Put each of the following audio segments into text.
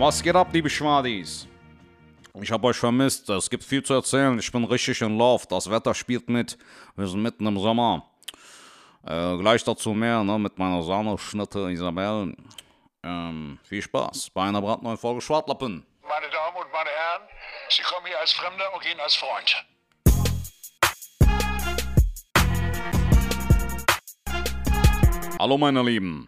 Was geht ab, liebe Schwadis? Ich habe euch vermisst. Es gibt viel zu erzählen. Ich bin richtig in Love. Das Wetter spielt mit. Wir sind mitten im Sommer. Äh, gleich dazu mehr, ne, mit meiner Sahneschnitte Isabel. Ähm, viel Spaß bei einer brandneuen Folge Schwartlappen. Meine Damen und meine Herren, Sie kommen hier als Fremder und gehen als Freund. Hallo meine Lieben.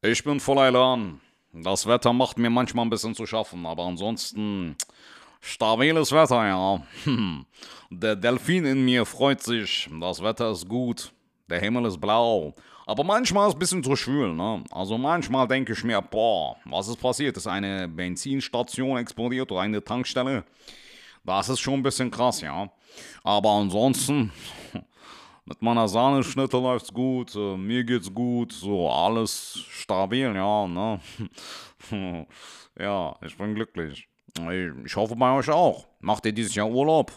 Ich bin voller Elan. Das Wetter macht mir manchmal ein bisschen zu schaffen, aber ansonsten stabiles Wetter, ja. Der Delfin in mir freut sich. Das Wetter ist gut. Der Himmel ist blau. Aber manchmal ist es ein bisschen zu schwül, ne? Also manchmal denke ich mir, boah, was ist passiert? Ist eine Benzinstation explodiert oder eine Tankstelle? Das ist schon ein bisschen krass, ja. Aber ansonsten, mit meiner Sahneschnitte läuft's gut, äh, mir geht's gut, so alles stabil, ja, ne? ja, ich bin glücklich. Ich hoffe bei euch auch. Macht ihr dieses Jahr Urlaub?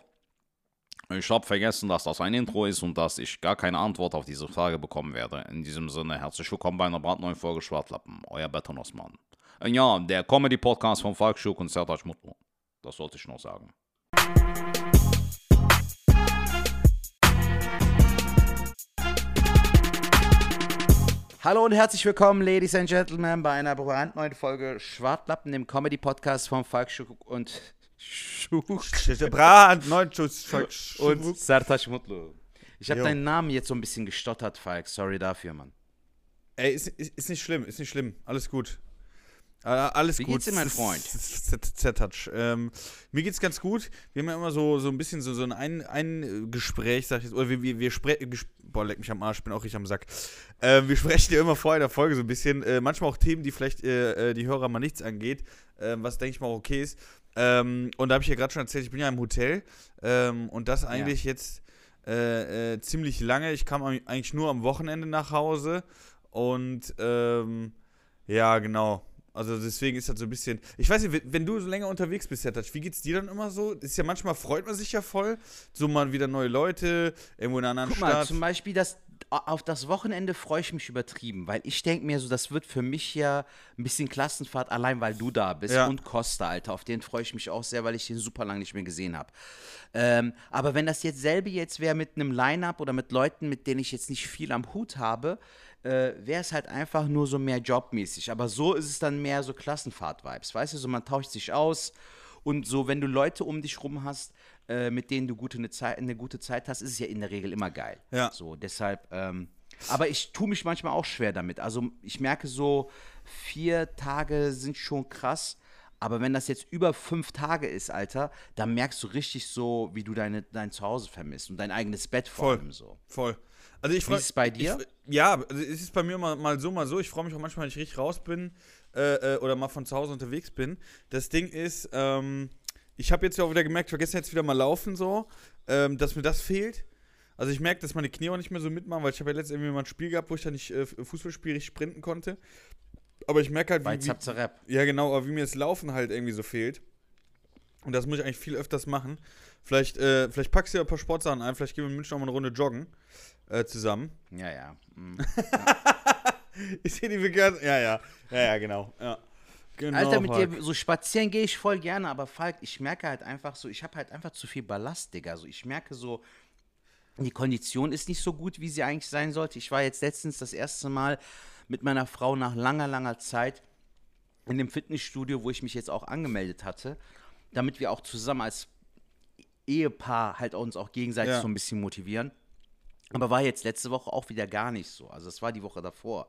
Ich habe vergessen, dass das ein Intro ist und dass ich gar keine Antwort auf diese Frage bekommen werde. In diesem Sinne, herzlich willkommen bei einer brandneuen Folge Schwartlappen. Euer Beton Osman. Äh, Ja, der Comedy-Podcast von Falk Schuck und Sertac Mutlu. Das sollte ich noch sagen. Hallo und herzlich willkommen, Ladies and Gentlemen, bei einer brandneuen Folge Schwartlappen, dem Comedy-Podcast von Falk Schuck und Schuck Brand, neun Schuss. und Sertac Mutlu. Ich habe deinen Namen jetzt so ein bisschen gestottert, Falk. Sorry dafür, Mann. Ey, ist, ist, ist nicht schlimm, ist nicht schlimm. Alles gut. Äh, alles Wie gut. geht's dir, mein Freund? Z-Touch. Ähm, mir geht's ganz gut. Wir haben ja immer so, so ein bisschen so, so ein, ein, ein Gespräch, sag ich jetzt. Oder wir, wir, wir sprechen. Boah, leck mich am Arsch, bin auch richtig am Sack. Ähm, wir sprechen ja immer vorher in der Folge so ein bisschen. Äh, manchmal auch Themen, die vielleicht äh, äh, die Hörer mal nichts angeht. Ähm, was denke ich mal auch okay ist. Ähm, und da habe ich ja gerade schon erzählt, ich bin ja im Hotel. Ähm, und das eigentlich jetzt äh, äh, ziemlich lange. Ich kam am- eigentlich nur am Wochenende nach Hause. Und ähm, ja, genau. Also deswegen ist das so ein bisschen. Ich weiß nicht, wenn- du so länger unterwegs bist, Sertac, wie geht's dir dann immer so? Ist ja manchmal freut man sich ja voll. So mal wieder neue Leute, irgendwo in einer anderen Guck mal, Stadt. zum Beispiel das, auf das Wochenende freue ich mich übertrieben, weil ich denke mir so, das wird für mich ja ein bisschen Klassenfahrt, allein weil du da bist Ja. und Costa, Alter. Auf den freue ich mich auch sehr, weil ich den super lange nicht mehr gesehen habe. Ähm, aber wenn das jetzt selbe jetzt wäre mit einem Line-Up oder mit Leuten, mit denen ich jetzt nicht viel am Hut habe, äh, wäre es halt einfach nur so mehr jobmäßig. Aber so ist es dann mehr so Klassenfahrt-Vibes, weißt du? So man tauscht sich aus und so, wenn du Leute um dich rum hast, äh, mit denen du gute, eine, Zeit, eine gute Zeit hast, ist es ja in der Regel immer geil. Ja. So, deshalb, ähm, aber ich tue mich manchmal auch schwer damit. Also ich merke so, vier Tage sind schon krass. Aber wenn das jetzt über fünf Tage ist, Alter, dann merkst du richtig so, wie du deine, dein Zuhause vermisst und dein eigenes Bett vor Voll. allem so. Voll. Also ich Wie freu- ist es bei dir? Ich, ja, also es ist bei mir mal, mal so, mal so. Ich freue mich auch manchmal, wenn ich richtig raus bin äh, äh, oder mal von zu Hause unterwegs bin. Das Ding ist, ähm, ich habe jetzt ja auch wieder gemerkt, ich war gestern jetzt wieder mal laufen so, ähm, dass mir das fehlt. Also ich merke, dass meine Knie auch nicht mehr so mitmachen, weil ich habe ja letztens irgendwie mal ein Spiel gehabt, wo ich dann nicht äh, Fußballspiel richtig sprinten konnte. Aber ich merke halt, wie, wie, Zapzerep. ja, genau, aber wie mir das Laufen halt irgendwie so fehlt. Und das muss ich eigentlich viel öfters machen. Vielleicht, äh, vielleicht packst du ja ein paar Sportsachen ein, vielleicht gehen wir in München noch mal eine Runde joggen äh, zusammen. Ja, ja. mm. Ich sehe die vegan. Ja, ja. Ja, ja, genau. Ja. genau Alter, mit Falk. dir so spazieren gehe ich voll gerne, aber Falk, ich merke halt einfach so, ich habe halt einfach zu viel Ballast, Digga. Also ich merke so, die Kondition ist nicht so gut, wie sie eigentlich sein sollte. Ich war jetzt letztens das erste Mal mit meiner Frau nach langer, langer Zeit in dem Fitnessstudio, wo ich mich jetzt auch angemeldet hatte, damit wir auch zusammen als Ehepaar halt uns auch gegenseitig Ja. so ein bisschen motivieren. Aber war jetzt letzte Woche auch wieder gar nicht so. Also es war die Woche davor.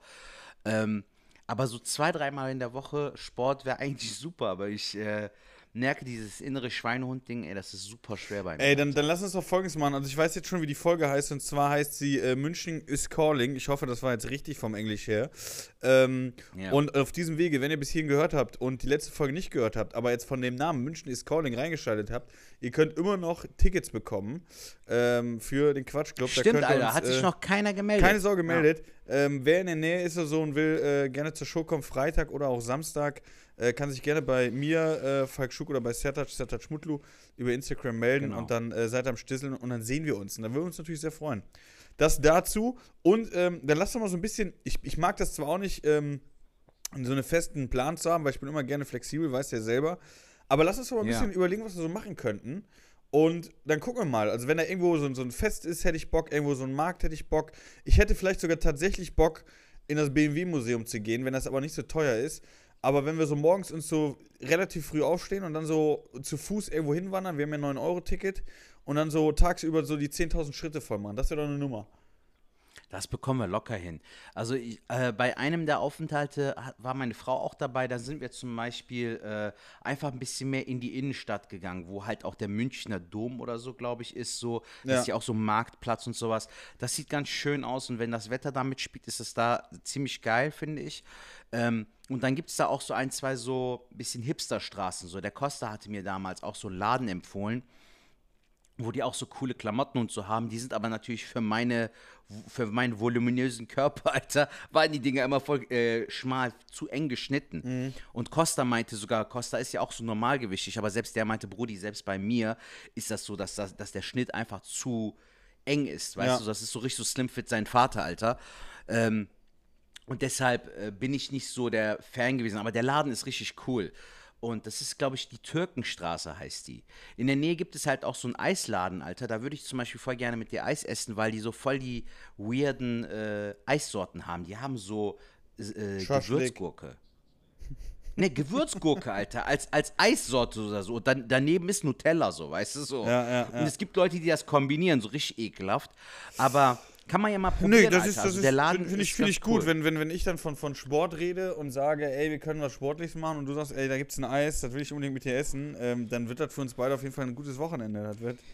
Ähm, aber so zwei, dreimal in der Woche Sport wäre eigentlich super, aber ich äh, merke dieses innere Schweinehund-Ding, ey, das ist super schwer bei mir. Ey, dann, dann lass uns doch folgendes machen. Also ich weiß jetzt schon, wie die Folge heißt, und zwar heißt sie äh, München is Calling. Ich hoffe, das war jetzt richtig vom Englisch her. Ähm, Ja. Und auf diesem Wege, wenn ihr bis hierhin gehört habt und die letzte Folge nicht gehört habt, aber jetzt von dem Namen München is Calling reingeschaltet habt, ihr könnt immer noch Tickets bekommen ähm, für den Quatschclub. Da Stimmt, ihr Alter, uns, hat sich äh, noch keiner gemeldet. Keine Sorge gemeldet. Ähm, wer in der Nähe ist oder so und will äh, gerne zur Show kommen, Freitag oder auch Samstag, äh, kann sich gerne bei mir, äh, Falk Schuck oder bei Sertac, Sertac Schmutlu über Instagram melden Genau. und dann äh, seid am Stisseln und dann sehen wir uns. Und dann würden wir uns natürlich sehr freuen. Das dazu. Und ähm, dann lass doch mal so ein bisschen, ich, ich mag das zwar auch nicht, ähm, so einen festen Plan zu haben, weil ich bin immer gerne flexibel, weißt ja selber. Aber lass uns doch mal ein Ja. bisschen überlegen, was wir so machen könnten. Und dann gucken wir mal. Also, wenn da irgendwo so, ein- so ein Fest ist, hätte ich Bock. Irgendwo so ein Markt hätte ich Bock. Ich hätte vielleicht sogar tatsächlich Bock, in das BMW-Museum zu gehen, wenn das aber nicht so teuer ist. Aber wenn wir so morgens uns so relativ früh aufstehen und dann so zu Fuß irgendwo hinwandern, wir haben ja ein 9-Euro-Ticket, und dann so tagsüber so die 10.000 Schritte voll machen, das wäre doch eine Nummer. Das bekommen wir locker hin. Also ich, äh, bei einem der Aufenthalte war meine Frau auch dabei. Da sind wir zum Beispiel äh, einfach ein bisschen mehr in die Innenstadt gegangen, wo halt auch der Münchner Dom oder so, glaube ich, ist so. Das Ja. ist ja auch so ein Marktplatz und sowas. Das sieht ganz schön aus und wenn das Wetter da mitspielt, ist es da ziemlich geil, finde ich. Ähm, und dann gibt es da auch so ein, zwei so bisschen Hipsterstraßen. So, der Costa hatte mir damals auch so einen Laden empfohlen wo die auch so coole Klamotten und so haben. Die sind aber natürlich für meine, für meinen voluminösen Körper, Alter, waren die Dinger immer voll äh, schmal, zu eng geschnitten. Und Costa meinte sogar, Costa ist ja auch so normalgewichtig, aber selbst der meinte, Brudi, selbst bei mir ist das so, dass, das, dass der Schnitt einfach zu eng ist, weißt Ja. du, das ist so richtig so slim fit sein Vater, Alter. Ähm, und deshalb äh, bin ich nicht so der Fan gewesen. Aber der Laden ist richtig cool. Und das ist, glaube ich, die Türkenstraße heißt die. In der Nähe gibt es halt auch so einen Eisladen, Alter. Da würde ich zum Beispiel voll gerne mit dir Eis essen, weil die so voll die weirden äh, Eissorten haben. Die haben so äh. Gewürzgurke. Ne, Gewürzgurke, Alter, als, als Eissorte oder so. Und dann, daneben ist Nutella so, weißt du so. Ja, ja, ja. Und es gibt Leute, die das kombinieren, so richtig ekelhaft. Aber kann man ja mal probieren, Nee, das Alter. ist, das also ist der Laden finde find ich, find ich gut, cool. wenn, wenn, wenn ich dann von, von Sport rede und sage, ey, wir können was Sportliches machen und du sagst, ey, da gibt's ein Eis, das will ich unbedingt mit dir essen, ähm, dann wird das für uns beide auf jeden Fall ein gutes Wochenende. Das wird,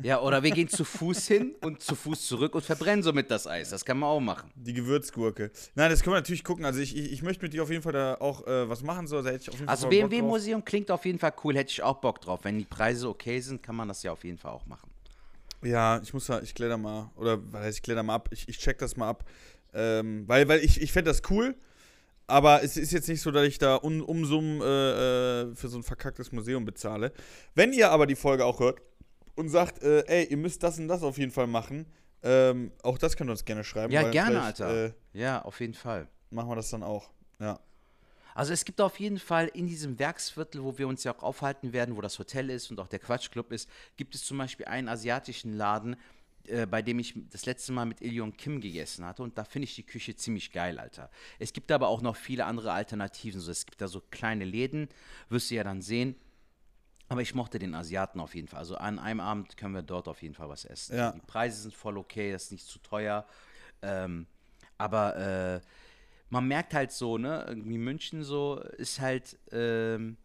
Ja, oder wir gehen zu Fuß hin und zu Fuß zurück und verbrennen somit das Eis. Das kann man auch machen. die Gewürzgurke. Nein, das können wir natürlich gucken. Also ich, ich, ich möchte mit dir auf jeden Fall da auch äh, was machen, so, also hätte ich auf jeden Also. BMW-Museum klingt auf jeden Fall cool, hätte ich auch Bock drauf. Wenn die Preise okay sind, kann man das ja auf jeden Fall auch machen. Ja, ich muss da, ich klär da mal, oder was heißt, ich klär da mal ab, ich, ich check das mal ab. Ähm, weil, weil ich, ich fände das cool, aber es ist jetzt nicht so, dass ich da um, Umsummen äh, äh, für so ein verkacktes Museum bezahle. Wenn ihr aber die Folge auch hört und sagt, äh, ey, ihr müsst das und das auf jeden Fall machen, ähm, auch das könnt ihr uns gerne schreiben. Ja, gerne, Alter. Äh, Ja, auf jeden Fall. machen wir das dann auch. Ja. Also es gibt auf jeden Fall in diesem Werksviertel, wo wir uns ja auch aufhalten werden, wo das Hotel ist und auch der Quatschclub ist, gibt es zum Beispiel einen asiatischen Laden, äh, bei dem ich das letzte Mal mit Ilion Kim gegessen hatte. Und da finde ich die Küche ziemlich geil, Alter. Es gibt aber auch noch viele andere Alternativen. So, es gibt da so kleine Läden, wirst du ja dann sehen. Aber ich mochte den Asiaten auf jeden Fall. Also an einem Abend können wir dort auf jeden Fall was essen. Ja. Die Preise sind voll okay, das ist nicht zu teuer. Ähm, aber äh, man merkt halt so, ne, irgendwie München so ist halt ähm,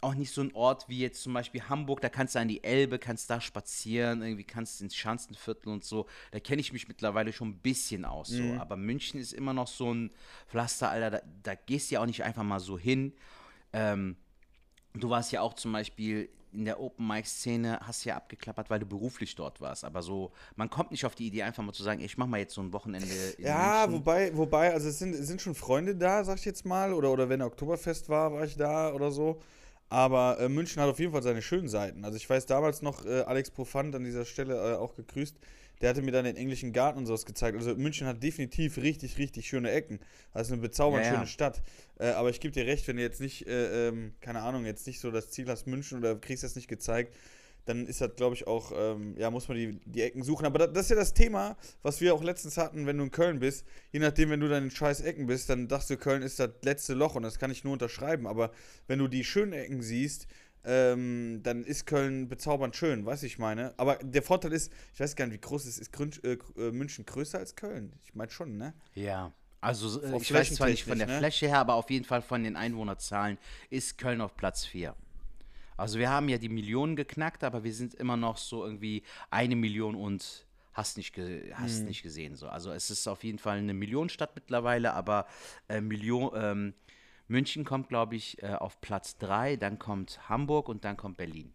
auch nicht so ein Ort wie jetzt zum Beispiel Hamburg, da kannst du an die Elbe, kannst da spazieren, irgendwie kannst du ins Schanzenviertel und so. Da kenne ich mich mittlerweile schon ein bisschen aus. So. Aber München ist immer noch so ein Pflaster, Alter, da, da gehst du ja auch nicht einfach mal so hin. Ähm, Du warst ja auch zum Beispiel in der Open Mic Szene, hast ja abgeklappert, weil du beruflich dort warst. Aber so, man kommt nicht auf die Idee, einfach mal zu sagen, ey, ich mach mal jetzt so ein Wochenende in Ja, München. wobei, wobei, also es sind, es sind schon Freunde da, sag ich jetzt mal, oder, oder wenn Oktoberfest war, war ich da oder so. Aber äh, München hat auf jeden Fall seine schönen Seiten. Also ich weiß damals noch, äh, Alex Profant an dieser Stelle äh, auch gegrüßt, der hatte mir dann den englischen Garten und sowas gezeigt. Also München hat definitiv richtig, richtig schöne Ecken. Das ist eine bezaubernd Ja, ja. schöne Stadt. Äh, aber ich gebe dir recht, wenn du jetzt nicht, äh, ähm, keine Ahnung, jetzt nicht so das Ziel hast München oder kriegst das nicht gezeigt, dann ist das, glaube ich, auch, ähm, ja, muss man die, die Ecken suchen. Aber da, das ist ja das Thema, was wir auch letztens hatten, wenn du in Köln bist. Je nachdem, wenn du dann in scheiß Ecken bist, dann dachtest du, Köln ist das letzte Loch und das kann ich nur unterschreiben. Aber wenn du die schönen Ecken siehst, ähm, dann ist Köln bezaubernd schön, weiß ich meine. Aber der Vorteil ist, ich weiß gar nicht, wie groß es ist. Ist äh, äh, München größer als Köln? Ich meine schon, ne? Ja. Also äh, ich weiß zwar nicht von der ne? Fläche her, aber auf jeden Fall von den Einwohnerzahlen ist Köln auf Platz 4. Also wir haben ja die Millionen geknackt, aber wir sind immer noch so irgendwie eine Million und hast nicht, ge hast Hm. nicht gesehen. So. Also es ist auf jeden Fall eine Millionenstadt mittlerweile, aber äh, Million, ähm, München kommt, glaube ich, äh, auf Platz 3, dann kommt Hamburg und dann kommt Berlin.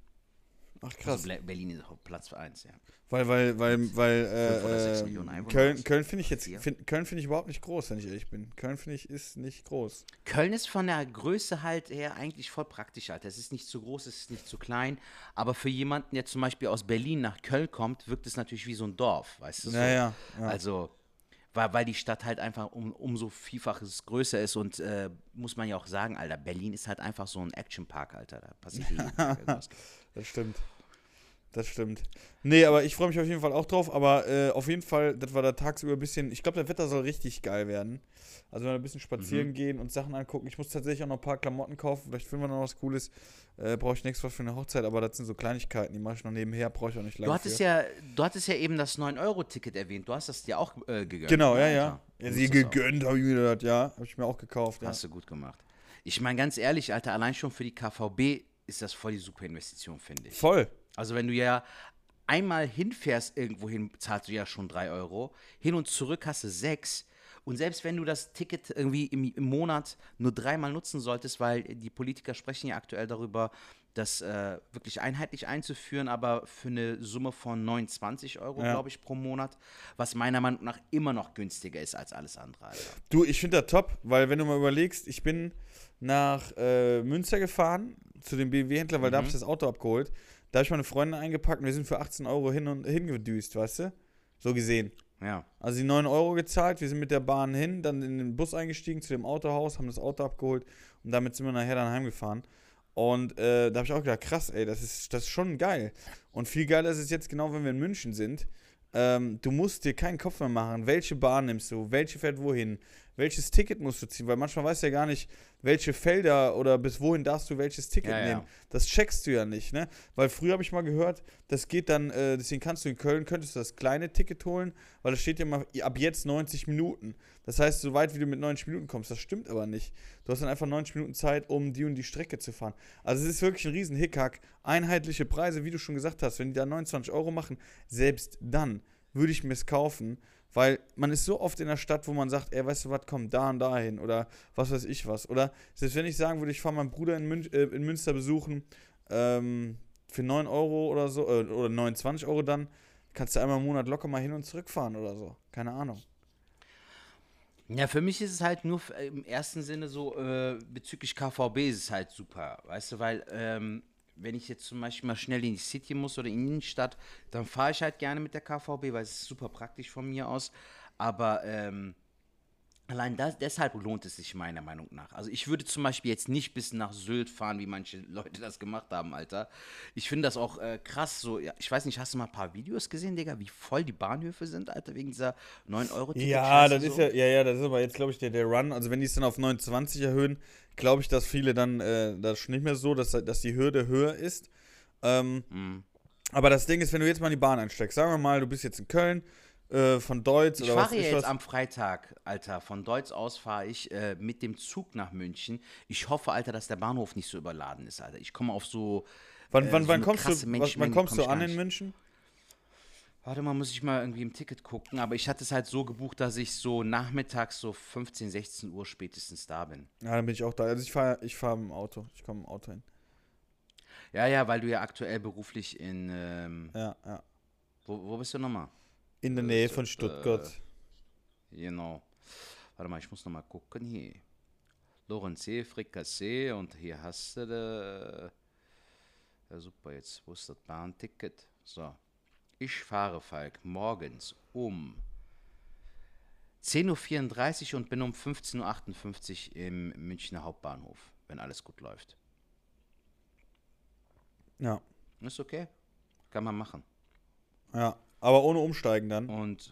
Ach krass. Also Berlin ist auf Platz 1, ja. Weil, weil, weil, weil, äh, Köln. Köln finde ich jetzt, find, Köln finde ich überhaupt nicht groß, wenn ich ehrlich bin. Köln finde ich ist nicht groß. Köln ist von der Größe halt her eigentlich voll praktisch, Alter. Es ist nicht zu groß, es ist nicht zu klein. Aber für jemanden, der zum Beispiel aus Berlin nach Köln kommt, wirkt es natürlich wie so ein Dorf, weißt du? So. Ja, ja, ja. Also, weil, weil die Stadt halt einfach um, umso vielfaches größer ist und äh, muss man ja auch sagen, Alter, Berlin ist halt einfach so ein Actionpark, Alter. Da passiert jeden Tag irgendwas. Das stimmt. Das stimmt. Nee, aber ich freue mich auf jeden Fall auch drauf. Aber äh, auf jeden Fall, das war da tagsüber ein bisschen. Ich glaube, das Wetter soll richtig geil werden. Also, wenn wir ein bisschen spazieren gehen und Sachen angucken. Ich muss tatsächlich auch noch ein paar Klamotten kaufen. Vielleicht finden wir noch was Cooles. Äh, Brauche ich nichts was für eine Hochzeit. Aber das sind so Kleinigkeiten, die mache ich noch nebenher. Brauche ich auch nicht lange. Du hattest für. ja, du hattest ja eben das 9-Euro-Ticket erwähnt. Du hast das dir auch äh, gegönnt. Genau, ne, ja, ja. Ja sie gegönnt, habe ich mir das, ja. Habe ich mir auch gekauft. Ja. Hast du gut gemacht. Ich meine, ganz ehrlich, Alter, allein schon für die KVB ist das voll die super Investition, finde ich. Voll. Also wenn du ja einmal hinfährst irgendwo hin, zahlst du ja schon 3 Euro. Hin und zurück hast du 6. Und selbst wenn du das Ticket irgendwie im, im Monat nur dreimal nutzen solltest, weil die Politiker sprechen ja aktuell darüber, das äh, wirklich einheitlich einzuführen, aber für eine Summe von 29 Euro, Ja. glaube ich, pro Monat, was meiner Meinung nach immer noch günstiger ist als alles andere. Alter. Du, ich finde das top, weil wenn du mal überlegst, ich bin nach äh, Münster gefahren zu dem BMW-Händler, weil da habe ich das Auto abgeholt. Da habe ich meine Freundin eingepackt und wir sind für 18 Euro hin und hingedüst, weißt du? So gesehen. Ja. Also die 9 Euro gezahlt, wir sind mit der Bahn hin, dann in den Bus eingestiegen zu dem Autohaus, haben das Auto abgeholt und damit sind wir nachher dann heimgefahren. Und äh, da habe ich auch gedacht, krass, ey, das ist, das ist schon geil. Und viel geiler ist es jetzt genau, wenn wir in München sind. Ähm, du musst dir keinen Kopf mehr machen, welche Bahn nimmst du, welche fährt wohin, welches Ticket musst du ziehen, weil manchmal weißt du ja gar nicht, welche Felder oder bis wohin darfst du welches Ticket Ja, ja. nehmen. Das checkst du ja nicht, ne? Weil früher habe ich mal gehört, das geht dann, äh, deswegen kannst du in Köln, könntest du das kleine Ticket holen, weil da steht ja mal ab jetzt 90 Minuten. Das heißt, so weit wie du mit 90 Minuten kommst, das stimmt aber nicht. Du hast dann einfach 90 Minuten Zeit, um die und die Strecke zu fahren. Also es ist wirklich ein riesen Hickhack. Einheitliche Preise, wie du schon gesagt hast, wenn die da 29 Euro machen, selbst dann würde ich mir es kaufen, weil man ist so oft in der Stadt, wo man sagt, ey, weißt du was, komm da und da hin oder was weiß ich was. Oder selbst wenn ich sagen würde, ich fahre meinen Bruder in, Mün äh, in Münster besuchen, ähm, für 9 Euro oder so, äh, oder 29 Euro dann, kannst du einmal im Monat locker mal hin und zurückfahren oder so. Keine Ahnung. Ja, für mich ist es halt nur f- im ersten Sinne so, äh, bezüglich KVB ist es halt super, weißt du, weil ähm, wenn ich jetzt zum Beispiel mal schnell in die City muss oder in die Innenstadt, dann fahre ich halt gerne mit der KVB, weil es ist super praktisch von mir aus, aber ähm, allein das, deshalb lohnt es sich meiner Meinung nach. Also ich würde zum Beispiel jetzt nicht bis nach Sylt fahren, wie manche Leute das gemacht haben, Alter. Ich finde das auch äh, krass, so, ja, ich weiß nicht, hast du mal ein paar Videos gesehen, Digga, wie voll die Bahnhöfe sind, Alter, wegen dieser 9 euro ticket Ja, das ist ja, ja, ja, das ist aber jetzt, glaube ich, der, der Run. Also wenn die es dann auf 29 erhöhen, glaube ich, dass viele dann, äh, das ist schon nicht mehr so, dass, dass die Hürde höher ist. Ähm, Mhm. Aber das Ding ist, wenn du jetzt mal in die Bahn einsteigst, sagen wir mal, du bist jetzt in Köln, äh, von Deutz Ich oder was fahre ja ist jetzt was. am Freitag, Alter. Von Deutsch aus fahre ich äh, mit dem Zug nach München. Ich hoffe, Alter, dass der Bahnhof nicht so überladen ist, Alter. Ich komme auf so. Wann, äh, wann, so wann kommst krasse du, wann, wann kommst komm du ich an in. München? Warte mal, muss ich mal irgendwie im Ticket gucken. Aber ich hatte es halt so gebucht, dass ich so nachmittags so 15, 16 Uhr spätestens da bin. Ja, dann bin ich auch da. Also ich fahre ich fahr im Auto. Ich komme im Auto hin. Ja, ja, weil du ja aktuell beruflich in. Ähm, Ja, ja. wo, wo bist du nochmal? In der Nähe von Stuttgart. Genau. Warte mal, ich muss nochmal gucken hier. Lorenzee, Frikassee und hier hast du de, Ja, super, jetzt wo ist das Bahnticket? So. Ich fahre, Falk, morgens um 10.34 Uhr und bin um 15.58 Uhr im Münchner Hauptbahnhof, wenn alles gut läuft. ja. Ist okay. Kann man machen. Ja. Aber ohne Umsteigen dann. Und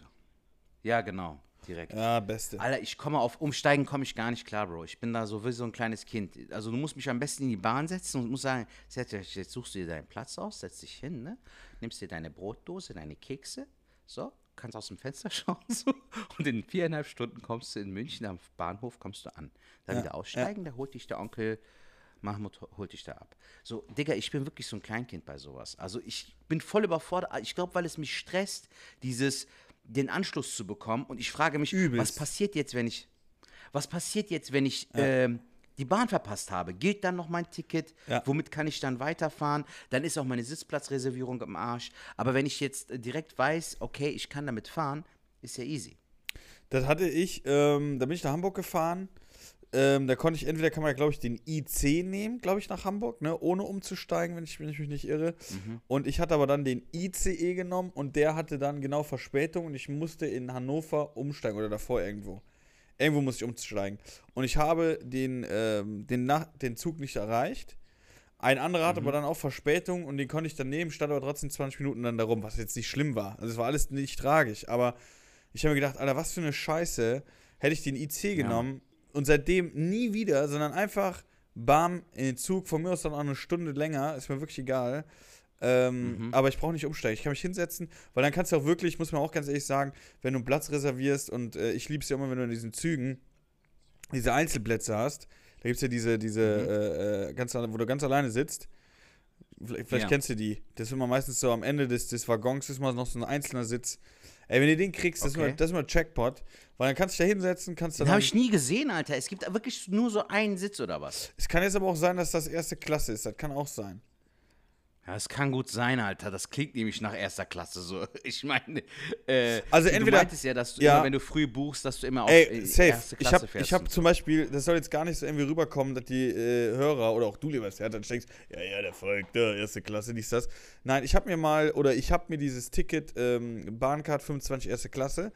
ja, genau, direkt. Ja, beste. Alter, ich komme auf Umsteigen komme ich gar nicht klar, Bro. Ich bin da so wie so ein kleines Kind. Also du musst mich am besten in die Bahn setzen und musst sagen, setz jetzt suchst du dir deinen Platz aus, setzt dich hin, ne? Nimmst dir deine Brotdose, deine Kekse, so, kannst aus dem Fenster schauen, so. Und in viereinhalb Stunden kommst du in München am Bahnhof, kommst du an. Dann wieder aussteigen, da holt dich der Onkel Mahmoud ho- holt dich da ab. So, Digga, ich bin wirklich so ein Kleinkind bei sowas. Also ich bin voll überfordert. Ich glaube, weil es mich stresst, dieses, den Anschluss zu bekommen. Und ich frage mich, was Übelst. passiert jetzt, wenn ich, was passiert jetzt, wenn ich ähm, die Bahn verpasst habe? Gilt dann noch mein Ticket? Ja. Womit kann ich dann weiterfahren? Dann ist auch meine Sitzplatzreservierung im Arsch. Aber wenn ich jetzt äh, direkt weiß, okay, ich kann damit fahren, ist ja easy. Das hatte ich, ähm, da bin ich nach Hamburg gefahren. Ähm, da konnte ich entweder kann man, glaube ich, den IC nehmen, glaube ich, nach Hamburg, ne, ohne umzusteigen, wenn ich, wenn ich mich nicht irre. Mhm. Und ich hatte aber dann den ICE genommen und der hatte dann genau Verspätung und ich musste in Hannover umsteigen oder davor irgendwo. Irgendwo musste ich umsteigen. Und ich habe den, ähm, den, Nach den Zug nicht erreicht. Ein anderer hatte aber dann auch Verspätung und den konnte ich dann nehmen, stand aber trotzdem 20 Minuten dann darum, was jetzt nicht schlimm war. Also es war alles nicht tragisch, aber ich habe mir gedacht, Alter, was für eine Scheiße, hätte ich den IC genommen und seitdem nie wieder, sondern einfach bam in den Zug, von mir aus dann auch eine Stunde länger, ist mir wirklich egal. Ähm, Aber ich brauche nicht umsteigen. Ich kann mich hinsetzen, weil dann kannst du auch wirklich, muss man auch ganz ehrlich sagen, wenn du einen Platz reservierst und äh, ich liebe es ja immer, wenn du in diesen Zügen diese Einzelplätze hast. Da gibt es ja diese, diese, äh, äh, ganz, wo du ganz alleine sitzt. Vielleicht, vielleicht Ja. kennst du die. Das ist immer meistens so am Ende des, des Waggons ist mal noch so ein einzelner Sitz. Ey, wenn du den kriegst, das, ist Okay. immer, das ist immer Jackpot. Weil dann kannst du dich da hinsetzen, kannst Den dann. habe ich nie gesehen, Alter. Es gibt wirklich nur so einen Sitz oder was? es kann jetzt aber auch sein, dass das erste Klasse ist. Das kann auch sein. Ja, das kann gut sein, Alter. Das klingt nämlich nach erster Klasse so. Ich meine, äh, Also du entweder- meintest ja, dass du ja. immer, wenn du früh buchst, dass du immer auf Ey, äh, safe. erste Ich Klasse habe fährst. ich hab und zum Beispiel, das soll jetzt gar nicht so irgendwie rüberkommen, dass die äh, Hörer oder auch du, lieber Herr, dann denkst, ja, ja, der folgt, der erste Klasse, dies, das. Nein, ich habe mir mal, oder ich habe mir dieses Ticket, ähm, Bahncard 25 erste Klasse,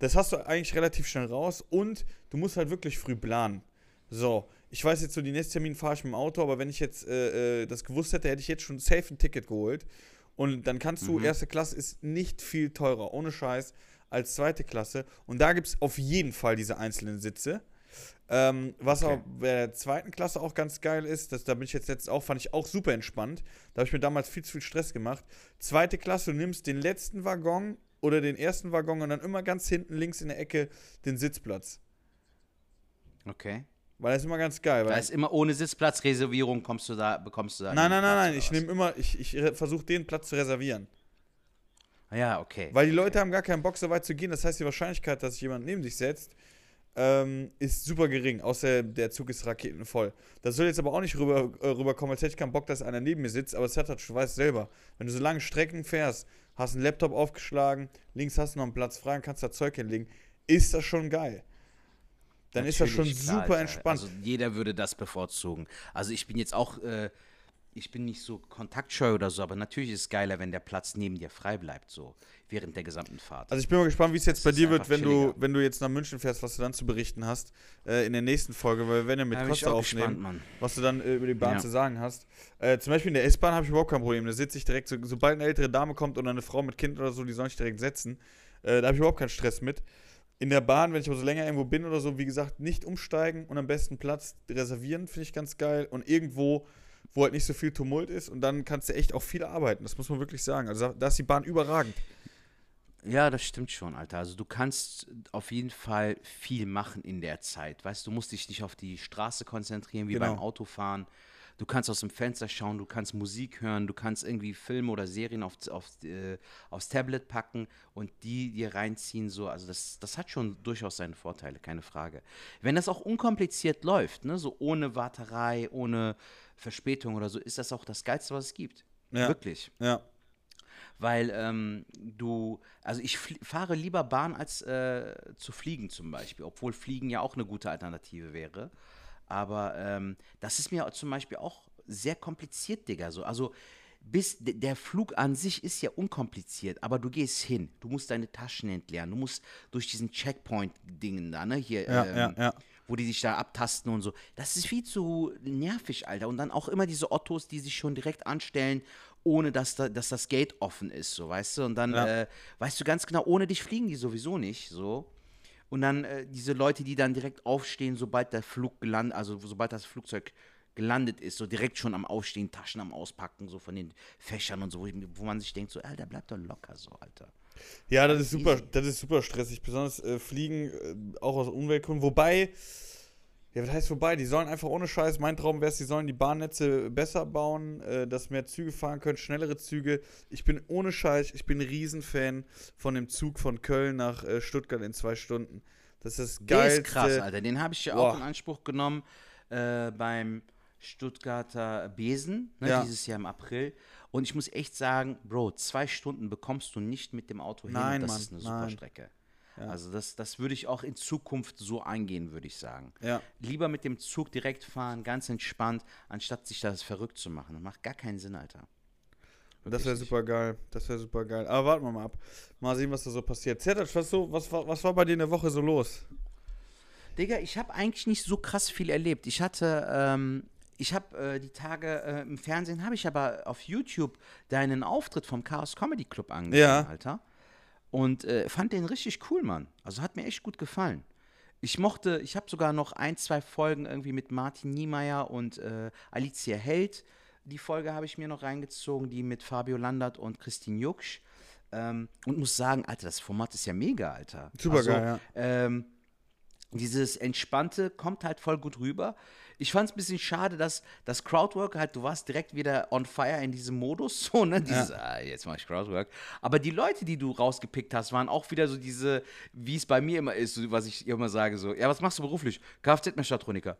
das hast du eigentlich relativ schnell raus und du musst halt wirklich früh planen. So, ich weiß jetzt so, die nächsten Termin fahre ich mit dem Auto, aber wenn ich jetzt äh, äh, das gewusst hätte, hätte ich jetzt schon safe ein Ticket geholt. Und dann kannst du, erste Klasse ist nicht viel teurer, ohne Scheiß, als zweite Klasse. Und da gibt es auf jeden Fall diese einzelnen Sitze. Ähm, was Okay. aber bei der zweiten Klasse auch ganz geil ist, das, da bin ich jetzt letztens auch, fand ich auch super entspannt. Da habe ich mir damals viel zu viel Stress gemacht. Zweite Klasse, du nimmst den letzten Waggon oder den ersten Waggon und dann immer ganz hinten links in der Ecke den Sitzplatz. Okay. Weil das ist immer ganz geil. Da ist immer ohne Sitzplatzreservierung kommst du da, bekommst du da. nein, nein, nein, nein, ich nehme immer, ich, ich versuche den Platz zu reservieren. Ja, okay. Weil die Leute haben gar keinen Bock, so weit zu gehen. Das heißt, die Wahrscheinlichkeit, dass sich jemand neben dich setzt, ähm, ist super gering. Außer der Zug ist raketenvoll. Das soll jetzt aber auch nicht rüber, äh, rüberkommen, als hätte ich keinen Bock, dass einer neben mir sitzt. Aber es hat halt, du weißt selber, wenn du so lange Strecken fährst, hast einen Laptop aufgeschlagen, links hast du noch einen Platz frei und kannst da Zeug hinlegen, ist das schon geil. Dann ist das schon Natürlich, klar, super entspannt. Also jeder würde das bevorzugen. Also ich bin jetzt auch, äh, ich bin nicht so kontaktscheu oder so, aber natürlich ist es geiler, wenn der Platz neben dir frei bleibt, so während der gesamten Fahrt. Also ich bin mal gespannt, wie es jetzt Das bei dir wird, wenn du, wenn du jetzt nach München fährst, was du dann zu berichten hast äh, in der nächsten Folge, weil wir werden ja mit ich Costa aufnehmen, gespannt, Mann. was du dann äh, über die Bahn Ja. zu sagen hast. Äh, zum Beispiel in der S-Bahn habe ich überhaupt kein Problem. Da sitze ich direkt, so, sobald eine ältere Dame kommt oder eine Frau mit Kind oder so, die soll ich direkt setzen. Äh, da habe ich überhaupt keinen Stress mit. In der Bahn, wenn ich aber so länger irgendwo bin oder so, wie gesagt, nicht umsteigen und am besten Platz reservieren, finde ich ganz geil. Und irgendwo, wo halt nicht so viel Tumult ist und dann kannst du echt auch viel arbeiten. Das muss man wirklich sagen. Also da- ist die Bahn überragend. Ja, das stimmt schon, Alter. Also du kannst auf jeden Fall viel machen in der Zeit. Weißt du, du musst dich nicht auf die Straße konzentrieren wie Genau. beim Autofahren. Du kannst aus dem Fenster schauen, du kannst Musik hören, du kannst irgendwie Filme oder Serien auf, auf, äh, aufs Tablet packen und die dir reinziehen. So. Also das, das hat schon durchaus seine Vorteile, keine Frage. Wenn das auch unkompliziert läuft, ne, so ohne Warterei, ohne Verspätung oder so, ist das auch das Geilste, was es gibt. Ja. Wirklich. Ja. Weil ähm, du, also ich fahre lieber Bahn als äh, zu fliegen zum Beispiel, obwohl Fliegen ja auch eine gute Alternative wäre. Aber ähm, das ist mir zum Beispiel auch sehr kompliziert, Digga. So. Also bis der Flug an sich ist ja unkompliziert, aber du gehst hin, du musst deine Taschen entleeren, du musst durch diesen Checkpoint-Dingen da, ne, hier, Ja, ähm, ja, ja. Wo die sich da abtasten und so. Das ist viel zu nervig, Alter. Und dann auch immer diese Ottos, die sich schon direkt anstellen, ohne dass, da, dass das Gate offen ist, so, weißt du? Und dann Ja. äh, weißt du ganz genau, ohne dich fliegen die sowieso nicht, so. Und dann äh, diese Leute, die dann direkt aufstehen, sobald der Flug gelandet, also sobald das Flugzeug gelandet ist, so direkt schon am Aufstehen, Taschen am Auspacken, so von den Fächern und so, wo, wo man sich denkt, so, Alter, bleib doch locker so, Alter. Ja, das ist super, das ist super stressig, besonders äh, Fliegen, äh, auch aus Umweltgründen. Wobei, ja, was heißt wobei? Die sollen einfach ohne Scheiß, mein Traum wäre es, die sollen die Bahnnetze besser bauen, äh, dass mehr Züge fahren können, schnellere Züge. Ich bin ohne Scheiß, ich bin ein Riesenfan von dem Zug von Köln nach äh, Stuttgart in zwei Stunden. Das ist das Der ist krass, Alter. Den habe ich ja auch in Anspruch genommen äh, beim Stuttgarter Besen, ne, Ja. dieses Jahr im April. Und ich muss echt sagen, Bro, zwei Stunden bekommst du nicht mit dem Auto hin. Nein, das Mann, ist eine super nein. Strecke. Also das, das würde ich auch in Zukunft so eingehen, würde ich sagen. Ja. Lieber mit dem Zug direkt fahren, ganz entspannt, anstatt sich das verrückt zu machen. Das macht gar keinen Sinn, Alter. Das wäre super geil. Das wäre super geil. Aber warten wir mal ab. Mal sehen, was da so passiert. Zertac, was, so, was, war, was war bei dir in der Woche so los? Digga, ich habe eigentlich nicht so krass viel erlebt. Ich hatte, ähm, ich habe äh, die Tage äh, im Fernsehen, habe ich aber auf YouTube deinen Auftritt vom Chaos Comedy Club angesehen, Ja. Alter. Und äh, fand den richtig cool, Mann. Also hat mir echt gut gefallen. Ich mochte, ich habe sogar noch ein, zwei Folgen irgendwie mit Martin Niemeyer und äh, Alicia Held. Die Folge habe ich mir noch reingezogen, die mit Fabio Landert und Christine Jucksch. Ähm, und muss sagen, Alter, das Format ist ja mega, Alter. Super also, geil, ja. Ähm, dieses Entspannte kommt halt voll gut rüber. Ich fand es ein bisschen schade, dass das Crowdwork halt, du warst direkt wieder on fire in diesem Modus, so, ne? Dieses, ah, jetzt mache ich Crowdwork. Aber die Leute, die du rausgepickt hast, waren auch wieder so diese, wie es bei mir immer ist, so, was ich immer sage, so, ja, was machst du beruflich? Kfz-Mechatroniker.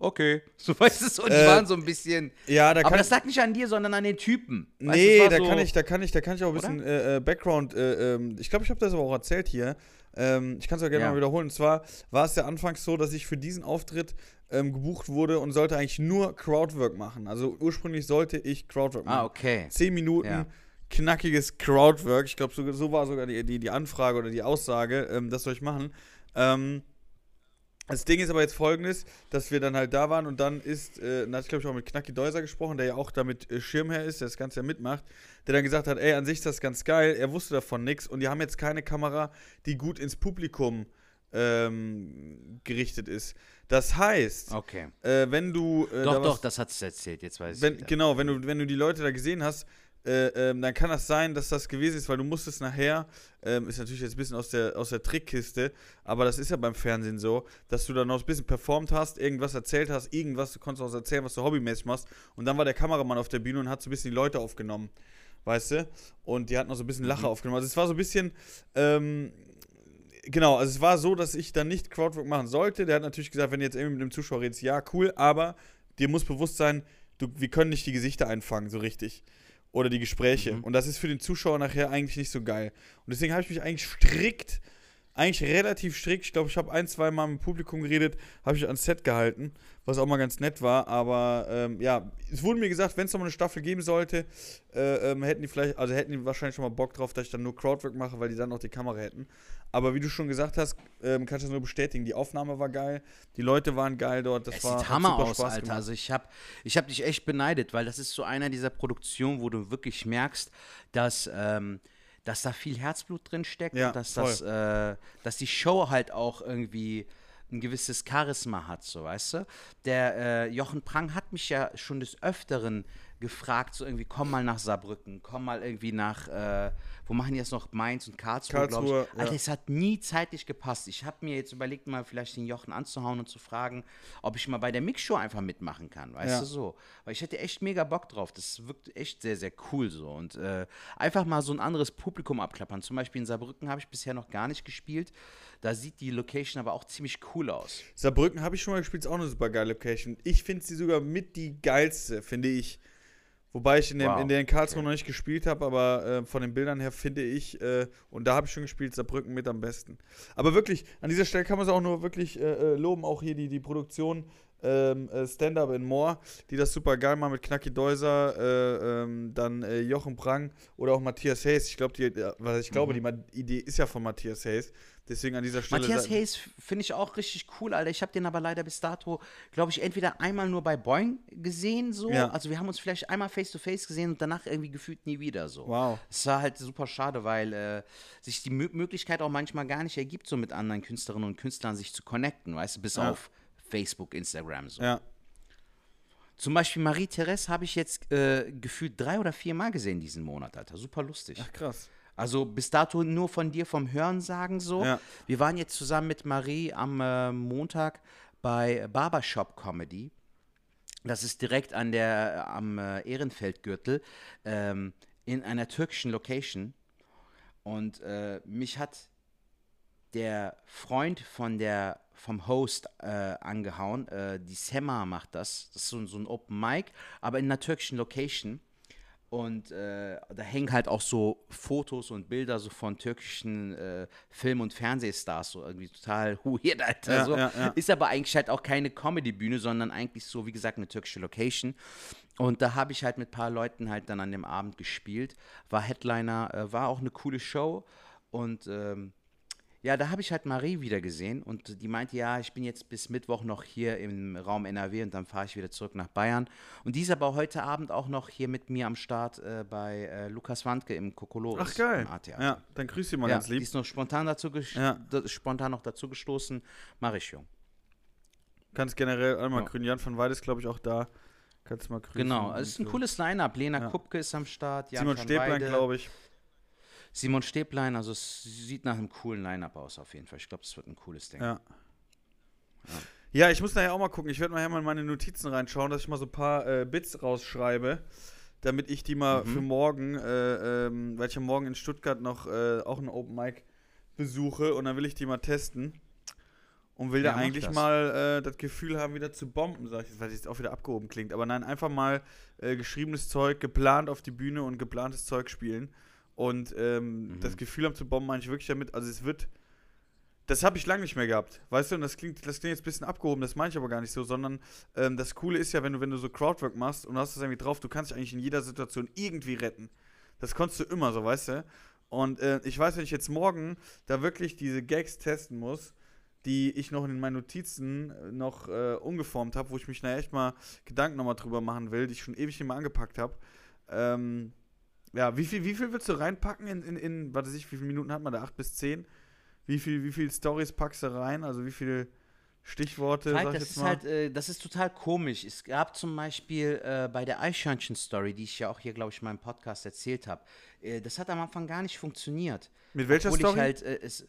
Okay. So weißt du, so, die Äh, waren so ein bisschen. Ja, da aber das lag nicht an dir, sondern an den Typen. Weißt Nee, da so, kann ich, da kann ich, da kann ich auch ein bisschen äh, äh, Background. Äh, ähm, ich glaube, ich habe das aber auch erzählt hier. Ähm, ich kann es auch gerne Ja. mal wiederholen. Und zwar war es ja anfangs so, dass ich für diesen Auftritt ähm, gebucht wurde und sollte eigentlich nur Crowdwork machen. Also ursprünglich sollte ich Crowdwork machen. Ah, okay. Zehn Minuten Ja. knackiges Crowdwork. Ich glaube, so, so war sogar die, die, die Anfrage oder die Aussage, ähm, das soll ich machen. Ähm, das Ding ist aber jetzt folgendes, dass wir dann halt da waren und dann ist, äh, da hatte ich glaube ich auch mit Knacki Deuser gesprochen, der ja auch damit äh, Schirmherr ist, der das Ganze ja mitmacht, der dann gesagt hat, ey, an sich ist das ganz geil, er wusste davon nichts und die haben jetzt keine Kamera, die gut ins Publikum ähm, gerichtet ist. Das heißt, Okay. äh, wenn du... Äh, Doch, da doch, was- das hat es erzählt, jetzt weiß ich. wenn, genau, wenn du, wenn du die Leute da gesehen hast, äh, ähm, dann kann das sein, dass das gewesen ist, weil du musstest nachher, ähm, ist natürlich jetzt ein bisschen aus der, aus der Trickkiste, aber das ist ja beim Fernsehen so, dass du dann noch ein bisschen performt hast, irgendwas erzählt hast, irgendwas, du konntest auch erzählen, was du hobbymäßig machst und dann war der Kameramann auf der Bühne und hat so ein bisschen die Leute aufgenommen, weißt du? Und die hat noch so ein bisschen Lacher aufgenommen. Also es war so ein bisschen, ähm, Genau, also es war so, dass ich dann nicht Crowdwork machen sollte. Der hat natürlich gesagt, wenn du jetzt irgendwie mit dem Zuschauer redest, ja, cool, aber dir muss bewusst sein, du, wir können nicht die Gesichter einfangen, so richtig. Oder die Gespräche. Und das ist für den Zuschauer nachher eigentlich nicht so geil. Und deswegen habe ich mich eigentlich strikt, eigentlich relativ strikt, ich glaube, ich habe ein, zwei Mal mit dem Publikum geredet, habe ich ans Set gehalten, was auch mal ganz nett war. Aber ähm, ja, es wurde mir gesagt, wenn es nochmal eine Staffel geben sollte, äh, ähm, hätten die vielleicht, also hätten die wahrscheinlich schon mal Bock drauf, dass ich dann nur Crowdwork mache, weil die dann auch die Kamera hätten. Aber wie du schon gesagt hast, ähm, kann ich das nur bestätigen. Die Aufnahme war geil, die Leute waren geil dort. Das Es war sieht Hammer aus, Spaß Alter. gemacht. Also ich habe ich hab dich echt beneidet, weil das ist so einer dieser Produktionen, wo du wirklich merkst, dass, ähm, dass da viel Herzblut drin steckt Ja, und dass, voll. das, äh, dass die Show halt auch irgendwie ein gewisses Charisma hat, so weißt du. Der äh, Jochen Prang hat mich ja schon des Öfteren gefragt, so irgendwie, komm mal nach Saarbrücken, komm mal irgendwie nach, äh, wo machen die jetzt noch, Mainz und Karlsruhe, glaube Karlsruhe, ich. Alter, ja. es hat nie zeitlich gepasst. Ich habe mir jetzt überlegt, mal vielleicht den Jochen anzuhauen und zu fragen, ob ich mal bei der Mixshow einfach mitmachen kann, weißt Ja. du so. Weil ich hätte echt mega Bock drauf. Das wirkt echt sehr, sehr cool so. Und äh, einfach mal so ein anderes Publikum abklappern. Zum Beispiel in Saarbrücken habe ich bisher noch gar nicht gespielt. Da sieht die Location aber auch ziemlich cool aus. Saarbrücken habe ich schon mal gespielt, ist auch eine super geile Location. Ich finde sie sogar mit die geilste, finde ich. Wobei ich in, dem, Wow, in der in Karlsruhe noch nicht gespielt habe, aber äh, von den Bildern her finde ich, äh, und da habe ich schon gespielt, Saarbrücken mit am besten. Aber wirklich, an dieser Stelle kann man es auch nur wirklich äh, äh, loben, auch hier die, die Produktion ähm, äh, Stand-Up in Moor, die das super geil machen mit Knacki Deuser, äh, ähm, dann äh, Jochen Prang oder auch Matthias Hayes. Ich, glaub, die, äh, was ich glaube, die Ma Idee ist ja von Matthias Hayes. Deswegen an dieser Stelle. Matthias Hayes finde ich auch richtig cool, Alter. Ich habe den aber leider bis dato, glaube ich, entweder einmal nur bei Boing gesehen, so. Ja. Also wir haben uns vielleicht einmal face to face gesehen und danach irgendwie gefühlt nie wieder so. Wow. Es war halt super schade, weil äh, sich die Mö Möglichkeit auch manchmal gar nicht ergibt, so mit anderen Künstlerinnen und Künstlern sich zu connecten, weißt du, bis Ja. auf Facebook, Instagram so. Ja. Zum Beispiel Marie-Therese habe ich jetzt äh, gefühlt drei oder vier Mal gesehen diesen Monat, Alter. Super lustig. Ach, krass. Also bis dato nur von dir vom Hören sagen so. Ja. Wir waren jetzt zusammen mit Marie am äh, Montag bei Barbershop Comedy. Das ist direkt an der am äh, Ehrenfeldgürtel ähm, in einer türkischen Location. Und äh, mich hat der Freund von der vom Host äh, angehauen. Äh, die Sema macht das. Das ist so, so ein Open Mic, aber in einer türkischen Location. Und äh, da hängen halt auch so Fotos und Bilder so von türkischen äh, Film- und Fernsehstars, so irgendwie total weird, Alter. Ja, so. ja, ja. Ist aber eigentlich halt auch keine Comedy-Bühne, sondern eigentlich so, wie gesagt, eine türkische Location. Und da habe ich halt mit ein paar Leuten halt dann an dem Abend gespielt. War Headliner, äh, war auch eine coole Show. Und ähm, ja, da habe ich halt Marie wieder gesehen und die meinte, ja, ich bin jetzt bis Mittwoch noch hier im Raum NRW und dann fahre ich wieder zurück nach Bayern. Und die ist aber heute Abend auch noch hier mit mir am Start äh, bei äh, Lukas Wandke im Kokolores. Ach geil. Im A-Theater. Ja, dann grüß dich mal Ja, ganz die lieb. ist noch spontan dazu Ja. spontan noch dazu gestoßen. Mach ich jung. Kannst generell einmal Ja. grüßen. Jan von Weide ist, glaube ich, auch da. Kannst mal grüßen. Genau, es ist ein äh, cooles Line-Up. Lena Ja. Kupke ist am Start, Jan Simon Stäblein, glaube ich. Simon Stäblein, also es sieht nach einem coolen Line-Up aus auf jeden Fall. Ich glaube, das wird ein cooles Ding. Ja. Ja, ich muss nachher auch mal gucken. Ich werde nachher mal in meine Notizen reinschauen, dass ich mal so ein paar äh, Bits rausschreibe, damit ich die mal Mhm. für morgen, äh, ähm, weil ich ja morgen in Stuttgart noch äh, auch ein Open Mic besuche und dann will ich die mal testen. Und will Ja, da eigentlich das. mal äh, das Gefühl haben, wieder zu bomben, sag ich jetzt, weil es jetzt auch wieder abgehoben klingt. Aber nein, einfach mal äh, geschriebenes Zeug, geplant auf die Bühne und geplantes Zeug spielen. Und ähm, Mhm. das Gefühl haben zu bomben, meine ich wirklich damit. Also es wird. Das habe ich lange nicht mehr gehabt. Weißt du, und das klingt, das klingt jetzt ein bisschen abgehoben, das meine ich aber gar nicht so, sondern ähm, das Coole ist ja, wenn du, wenn du so Crowdwork machst und du hast das irgendwie drauf, du kannst dich eigentlich in jeder Situation irgendwie retten. Das konntest du immer so, weißt du? Und äh, ich weiß, wenn ich jetzt morgen da wirklich diese Gags testen muss, die ich noch in meinen Notizen äh, noch äh, umgeformt habe, wo ich mich nachher echt mal Gedanken nochmal drüber machen will, die ich schon ewig nicht mehr angepackt habe. Ähm, ja, wie viel, wie viel willst du reinpacken in, in, in, warte ich, wie viele Minuten hat man da? Acht bis zehn? Wie viel, wie viel Stories packst du rein? Also wie viele Stichworte, Falk, sag ich das jetzt ist mal? halt, äh, das ist total komisch. Es gab zum Beispiel äh, bei der Eichhörnchen-Story, die ich ja auch hier, glaube ich, in meinem Podcast erzählt habe, äh, das hat am Anfang gar nicht funktioniert. Mit welcher Obwohl Story? Ich halt, äh, es,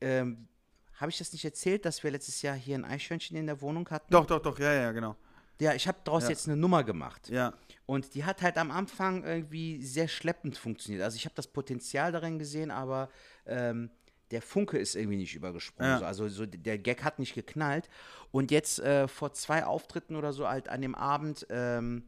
ähm, habe ich das nicht erzählt, dass wir letztes Jahr hier ein Eichhörnchen in der Wohnung hatten? doch, doch, doch, ja, ja, genau. Ja, ich habe daraus Ja. jetzt eine Nummer gemacht. Ja, Und die hat halt am Anfang irgendwie sehr schleppend funktioniert. Also ich habe das Potenzial darin gesehen, aber ähm, der Funke ist irgendwie nicht übergesprungen. Ja. So. Also so, der Gag hat nicht geknallt. Und jetzt äh, vor zwei Auftritten oder so halt an dem Abend, ähm,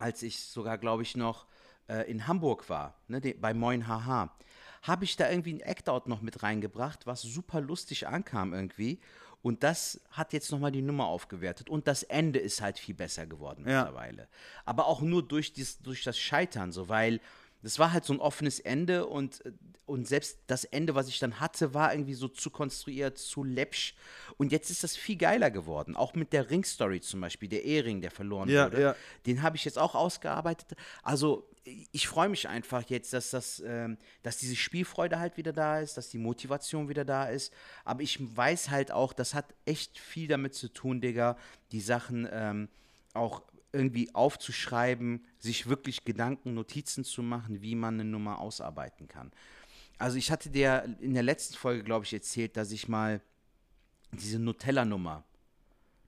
als ich sogar, glaube ich, noch äh, in Hamburg war, ne, bei Moin Haha, habe ich da irgendwie ein Act-Out noch mit reingebracht, was super lustig ankam irgendwie. Und das hat jetzt nochmal die Nummer aufgewertet. Und das Ende ist halt viel besser geworden Ja. mittlerweile. Aber auch nur durch, dies, durch das Scheitern, so, weil das war halt so ein offenes Ende und, und selbst das Ende, was ich dann hatte, war irgendwie so zu konstruiert, zu läppsch. Und jetzt ist das viel geiler geworden. Auch mit der Ring-Story zum Beispiel, der Ehering, der verloren Ja, wurde. ja. Den habe ich jetzt auch ausgearbeitet. Also ich freue mich einfach jetzt, dass, das, ähm, dass diese Spielfreude halt wieder da ist, dass die Motivation wieder da ist. Aber ich weiß halt auch, das hat echt viel damit zu tun, Digga, die Sachen ähm, auch irgendwie aufzuschreiben, sich wirklich Gedanken, Notizen zu machen, wie man eine Nummer ausarbeiten kann. Also ich hatte dir in der letzten Folge, glaube ich, erzählt, dass ich mal diese Nutella-Nummer,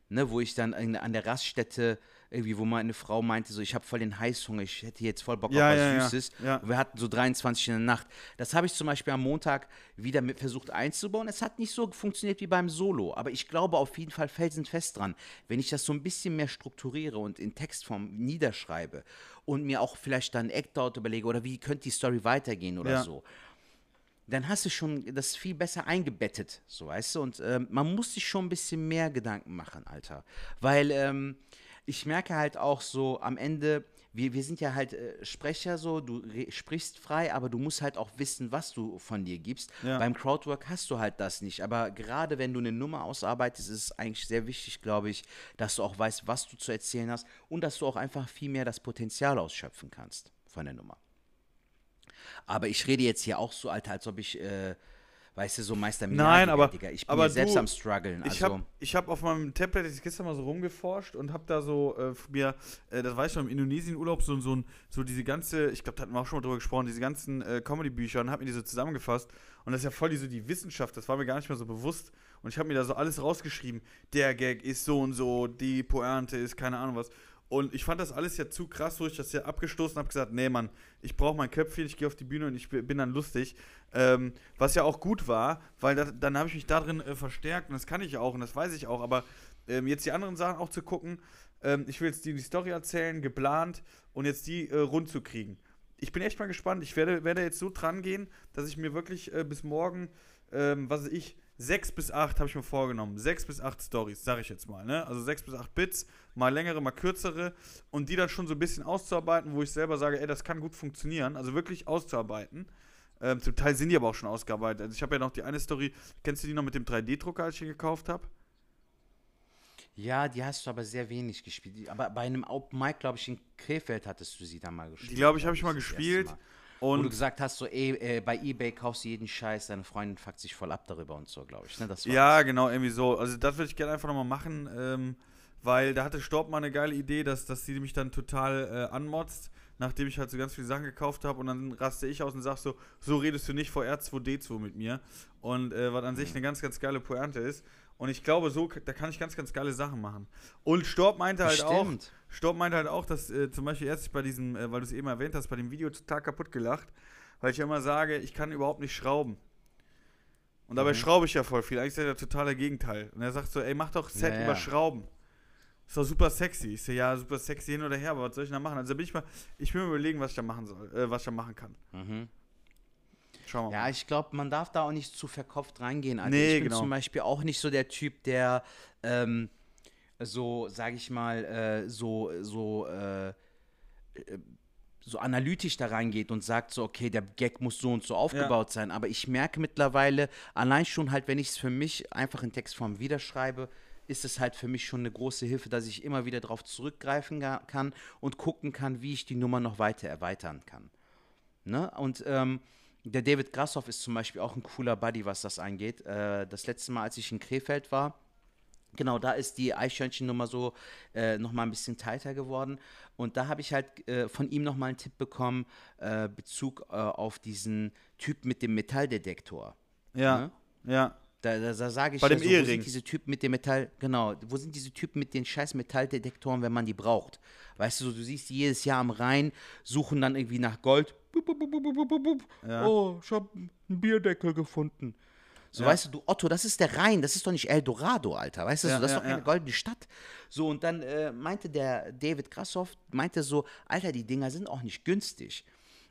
ne, wo ich dann an der Raststätte irgendwie, wo meine Frau meinte, so, ich habe voll den Heißhunger, ich hätte jetzt voll Bock Ja, auf was ja, Süßes. ja. Und wir hatten so 23 in der Nacht. Das habe ich zum Beispiel am Montag wieder mit versucht einzubauen. Es hat nicht so funktioniert wie beim Solo, aber ich glaube auf jeden Fall felsenfest dran, wenn ich das so ein bisschen mehr strukturiere und in Textform niederschreibe und mir auch vielleicht dann Act-Out überlege oder wie könnte die Story weitergehen oder Ja. so dann hast du schon das viel besser eingebettet, so weißt du. Und ähm, man muss sich schon ein bisschen mehr Gedanken machen, Alter. Weil ähm, ich merke halt auch so am Ende, wir, wir sind ja halt äh, Sprecher so, du sprichst frei, aber du musst halt auch wissen, was du von dir gibst. Ja. Beim Crowdwork hast du halt das nicht. Aber gerade wenn du eine Nummer ausarbeitest, ist es eigentlich sehr wichtig, glaube ich, dass du auch weißt, was du zu erzählen hast und dass du auch einfach viel mehr das Potenzial ausschöpfen kannst von der Nummer. Aber ich rede jetzt hier auch so, Alter, als ob ich, äh, weißt du, so Meister Nein, aber- Digga. Ich bin aber ja selbst du- am struggeln. Ich Also, habe ich hab auf meinem Tablet jetzt gestern mal so rumgeforscht und habe da so äh, mir, äh, das war ich schon im Indonesien-Urlaub, so, so, so diese ganze, ich glaube, da hatten wir auch schon mal drüber gesprochen, diese ganzen äh, Comedy-Bücher und habe mir die so zusammengefasst. Und das ist ja voll die, so die Wissenschaft, das war mir gar nicht mehr so bewusst. Und ich habe mir da so alles rausgeschrieben. Der Gag ist so und so, die Pointe ist keine Ahnung was. Und ich fand das alles ja zu krass, wo ich das ja abgestoßen habe, gesagt, nee, Mann, ich brauche mein Köpfchen, ich gehe auf die Bühne und ich bi- bin dann lustig. Ähm, was ja auch gut war, weil da, dann habe ich mich darin äh, verstärkt und das kann ich auch und das weiß ich auch, aber ähm, jetzt die anderen Sachen auch zu gucken, ähm, ich will jetzt die, die Story erzählen, geplant und jetzt die äh, rund zu kriegen. Ich bin echt mal gespannt. Ich werde, werde jetzt so dran gehen, dass ich mir wirklich äh, bis morgen, ähm, was weiß ich, sechs bis acht habe ich mir vorgenommen. Sechs bis acht Stories, sage ich jetzt mal. Ne? Also sechs bis acht Bits, mal längere, mal kürzere und die dann schon so ein bisschen auszuarbeiten, wo ich selber sage, ey, das kann gut funktionieren. Also wirklich auszuarbeiten. Ähm, zum Teil sind die aber auch schon ausgearbeitet. Also ich habe ja noch die eine Story, kennst du die noch mit dem 3D-Drucker, als ich ihn gekauft habe? Ja, die hast du aber sehr wenig gespielt. Die- Aber bei einem Open Mic, glaube ich, in Krefeld hattest du sie da mal gespielt. Die, glaube ich, habe ich mal gespielt. Mal. Wo du Und gesagt hast, so, ey, äh, bei Ebay kaufst du jeden Scheiß, deine Freundin fuckt sich voll ab darüber und so, glaube ich. Ne? Das Ja, genau, irgendwie so. Also das würde ich gerne einfach nochmal machen, ähm, weil da hatte Storb mal eine geile Idee, dass, dass sie mich dann total äh, anmotzt, nachdem ich halt so ganz viele Sachen gekauft habe und dann raste ich aus und sag so, so redest du nicht vor R2D2 mit mir. Und äh, was an sich eine ganz, ganz geile Pointe ist. Und ich glaube, so, da kann ich ganz, ganz geile Sachen machen. Und Storb meinte halt auch, Bestimmt. Storb meinte halt auch, dass äh, zum Beispiel erst bei diesem, äh, weil du es eben erwähnt hast, bei dem Video total kaputt gelacht, weil ich ja immer sage, ich kann überhaupt nicht schrauben. Und Mhm. dabei schraube ich ja voll viel. Eigentlich ist er der totale Gegenteil. Und er sagt so, ey, mach doch Set Ja, ja. über Schrauben. Ist doch super sexy. Ich so, ja, super sexy hin oder her, aber was soll ich da machen? Also bin ich mal, ich will mir überlegen, was ich da machen soll, äh, was ich da machen kann. Mhm. Schauen wir Ja, mal. ich glaube, man darf da auch nicht zu verkopft reingehen. Alter. Nee, ich bin genau. zum Beispiel auch nicht so der Typ, der ähm, so, sage ich mal, äh, so, so, äh, äh, so analytisch da reingeht und sagt so, okay, der Gag muss so und so aufgebaut sein. Aber ich merke mittlerweile, allein schon halt, wenn ich es für mich einfach in Textform wiederschreibe, ist es halt für mich schon eine große Hilfe, dass ich immer wieder darauf zurückgreifen kann und gucken kann, wie ich die Nummer noch weiter erweitern kann. Ne? Und ähm, der David Grassoff ist zum Beispiel auch ein cooler Buddy, was das angeht. Äh, das letzte Mal, als ich in Krefeld war, genau, da ist die Eichhörnchen-Nummer so äh, nochmal ein bisschen tighter geworden. Und da habe ich halt äh, von ihm nochmal einen Tipp bekommen, äh, Bezug äh, auf diesen Typ mit dem Metalldetektor. Ja, ne? ja. Da, da, da sage ich Bei ja dem so, wo sind diese Typen mit dem Metall, genau, wo sind diese Typen mit den scheiß Metalldetektoren, wenn man die braucht? Weißt du, so, du siehst die jedes Jahr am Rhein, suchen dann irgendwie nach Gold. Bup, bup, bup. Ja. Oh, ich habe einen Bierdeckel gefunden. So, Ja. weißt du, du Otto, das ist der Rhein, das ist doch nicht Eldorado, Alter, weißt du, Ja, so, das ist ja, doch keine ja. goldene Stadt. So, und dann äh, meinte der David Grassoff, meinte so, Alter, die Dinger sind auch nicht günstig.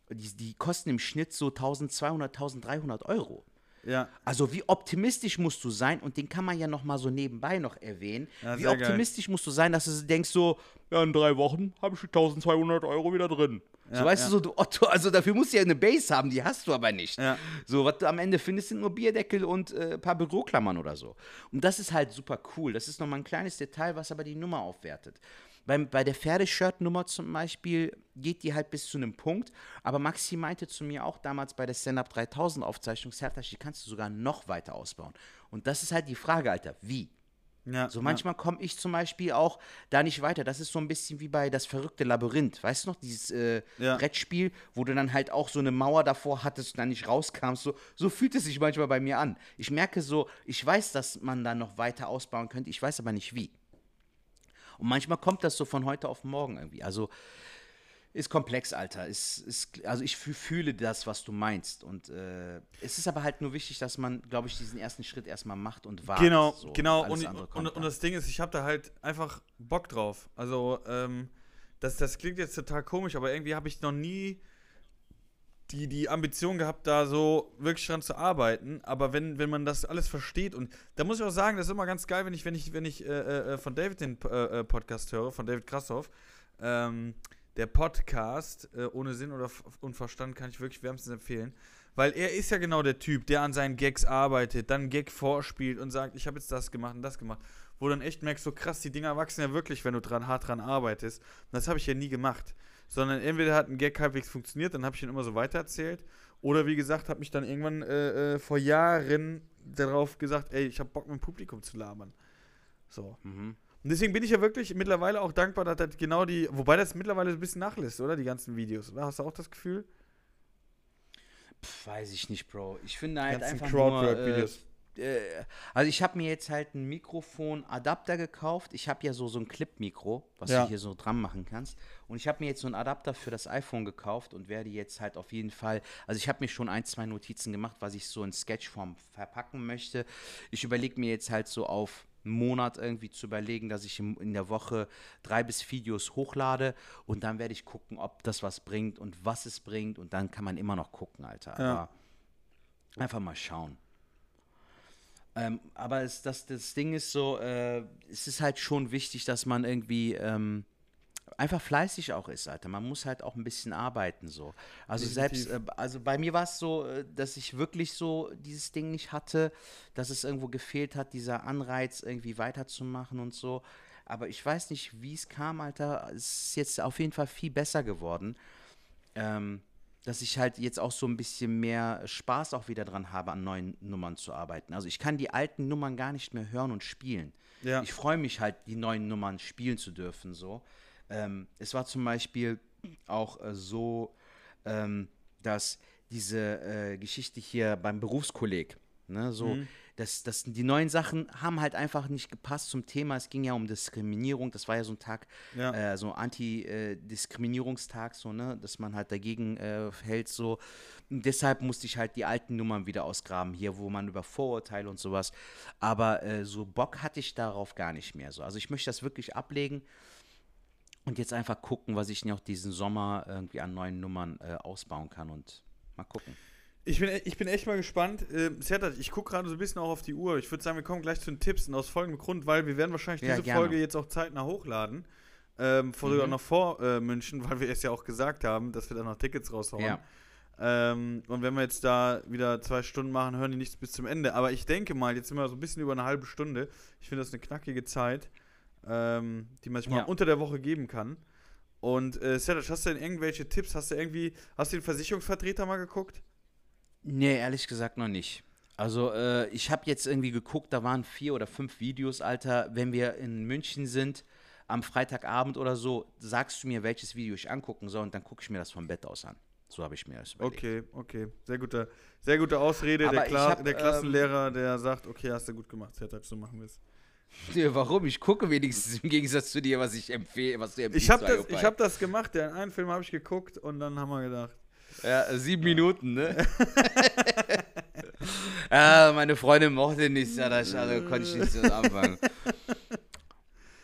Die, die kosten im Schnitt so 1200, 1300 Euro. Ja, Also wie optimistisch musst du sein, und den kann man ja noch mal so nebenbei noch erwähnen, Ja, wie sehr geil. optimistisch musst du sein, dass du denkst so, ja, in drei Wochen habe ich die 1200 Euro wieder drin. so Ja, weißt ja. du, so du Otto, also dafür musst du ja eine Base haben, die hast du aber nicht. So, was du am Ende findest, sind nur Bierdeckel und äh, ein paar Büroklammern oder so. Und das ist halt super cool. Das ist nochmal ein kleines Detail, was aber die Nummer aufwertet. Beim, bei der Pferdeshirt-Nummer zum Beispiel geht die halt bis zu einem Punkt. Aber Maxi meinte zu mir auch damals bei der Stand-Up 3000 Aufzeichnung, Sertasch, die kannst du sogar noch weiter ausbauen. Und das ist halt die Frage, Alter, wie? ja. So manchmal komme ich zum Beispiel auch da nicht weiter. Das ist so ein bisschen wie bei das verrückte Labyrinth. Weißt du noch, dieses äh, Ja. Brettspiel, wo du dann halt auch so eine Mauer davor hattest und dann nicht rauskam. So, so fühlt es sich manchmal bei mir an. Ich merke so, ich weiß, dass man da noch weiter ausbauen könnte, ich weiß aber nicht wie. Und manchmal kommt das so von heute auf morgen irgendwie. Also ist komplex, Alter. Ist, ist, also ich fü- fühle das, was du meinst. Und äh, es ist aber halt nur wichtig, dass man, glaube ich, diesen ersten Schritt erstmal macht und wartet. Genau, so. genau. Alles Und, und, und das Ding ist, ich habe da halt einfach Bock drauf. Also, ähm, das, das klingt jetzt total komisch, aber irgendwie habe ich noch nie die, die Ambition gehabt, da so wirklich dran zu arbeiten. Aber wenn, wenn man das alles versteht und da muss ich auch sagen, das ist immer ganz geil, wenn ich, wenn ich, wenn ich äh, äh, von David den äh, äh, Podcast höre, von David Krassoff. Ähm, der Podcast äh, ohne Sinn oder und kann ich wirklich wärmstens empfehlen. Weil er ist ja genau der Typ, der an seinen Gags arbeitet, dann Gag vorspielt und sagt, ich habe jetzt das gemacht und das gemacht. Wo du dann echt merkst, so krass, die Dinger wachsen ja wirklich, wenn du dran hart dran arbeitest. Und das habe ich ja nie gemacht. Sondern entweder hat ein Gag halbwegs funktioniert, dann habe ich ihn immer so weitererzählt. Oder wie gesagt, habe mich dann irgendwann äh, äh, vor Jahren darauf gesagt, ey, ich habe Bock mit dem Publikum zu labern. So. Mhm. Und deswegen bin ich ja wirklich mittlerweile auch dankbar, dass das genau die, wobei das mittlerweile ein bisschen nachlässt, oder? Die ganzen Videos, oder? Hast du auch das Gefühl? Pff, weiß ich nicht, Bro. Ich finde halt einfach nur, äh, Crowdwork-Videos. Äh, also ich habe mir jetzt halt ein Mikrofon-Adapter gekauft. Ich habe ja so, so ein Clip-Mikro, was Ja. du hier so dran machen kannst. Und ich habe mir jetzt so einen Adapter für das iPhone gekauft und werde jetzt halt auf jeden Fall, also ich habe mir schon ein, zwei Notizen gemacht, was ich so in Sketchform verpacken möchte. Ich überlege mir jetzt halt so auf einen Monat irgendwie zu überlegen, dass ich in der Woche drei bis vier Videos hochlade und dann werde ich gucken, ob das was bringt und was es bringt und dann kann man immer noch gucken, Alter. Ja. Aber einfach mal schauen. Ähm, aber es, das, das Ding ist so, äh, es ist halt schon wichtig, dass man irgendwie ähm, einfach fleißig auch ist, Alter. Man muss halt auch ein bisschen arbeiten so. Also Definitiv. selbst, äh, also bei mir war es so, äh, dass ich wirklich so dieses Ding nicht hatte, dass es irgendwo gefehlt hat, dieser Anreiz irgendwie weiterzumachen und so. Aber ich weiß nicht, wie es kam, Alter. Es ist jetzt auf jeden Fall viel besser geworden. Ähm, dass ich halt jetzt auch so ein bisschen mehr Spaß auch wieder dran habe, an neuen Nummern zu arbeiten. Also ich kann die alten Nummern gar nicht mehr hören und spielen. Ja. Ich freue mich halt, die neuen Nummern spielen zu dürfen. So. Ähm, es war zum Beispiel auch äh, so, ähm, dass diese äh, Geschichte hier beim Berufskolleg, ne, so, dass, dass die neuen Sachen haben halt einfach nicht gepasst zum Thema. Es ging ja um Diskriminierung. Das war ja so ein Tag, Ja. äh, so Anti-Diskriminierungstag, so, ne, dass man halt dagegen äh, hält, so. Und deshalb musste ich halt die alten Nummern wieder ausgraben, hier, wo man über Vorurteile und sowas. Aber äh, so Bock hatte ich darauf gar nicht mehr. So. Also ich möchte das wirklich ablegen und jetzt einfach gucken, was ich noch diesen Sommer irgendwie an neuen Nummern äh, ausbauen kann und mal gucken. Ich bin, ich bin echt mal gespannt. Äh, Sertat, ich gucke gerade so ein bisschen auch auf die Uhr. Ich würde sagen, wir kommen gleich zu den Tipps und aus folgendem Grund, weil wir werden wahrscheinlich Ja, diese gerne. Folge jetzt auch zeitnah hochladen. Ähm, vor, sogar Mhm. noch vor äh, München, weil wir es ja auch gesagt haben, dass wir da noch Tickets raushauen. Ja. Ähm, und wenn wir jetzt da wieder zwei Stunden machen, hören die nichts bis zum Ende. Aber ich denke mal, jetzt sind wir so ein bisschen über eine halbe Stunde. Ich finde das eine knackige Zeit, ähm, die man sich mal Ja. unter der Woche geben kann. Und äh, Sertac, hast du denn irgendwelche Tipps? Hast du irgendwie, hast du den Versicherungsvertreter mal geguckt? Nee, ehrlich gesagt noch nicht. Also äh, ich habe jetzt irgendwie geguckt, da waren vier oder fünf Videos, Alter. Wenn wir in München sind, am Freitagabend oder so, sagst du mir, welches Video ich angucken soll und dann gucke ich mir das vom Bett aus an. So habe ich mir das überlegt. Okay, okay. Sehr gute, sehr gute Ausrede. Der, Kla hab, der ähm, Klassenlehrer, der sagt, okay, hast du gut gemacht, Sertac, so machen wir es. Ja, warum? Ich gucke wenigstens im Gegensatz zu dir, was ich empfehle, was du empfiehlst. Ich habe das, ich hab das gemacht, den einen Film habe ich geguckt und dann haben wir gedacht, Ja, sieben Minuten, ne? ja, meine Freundin mochte nicht, ja, das, also konnte ich nicht so anfangen.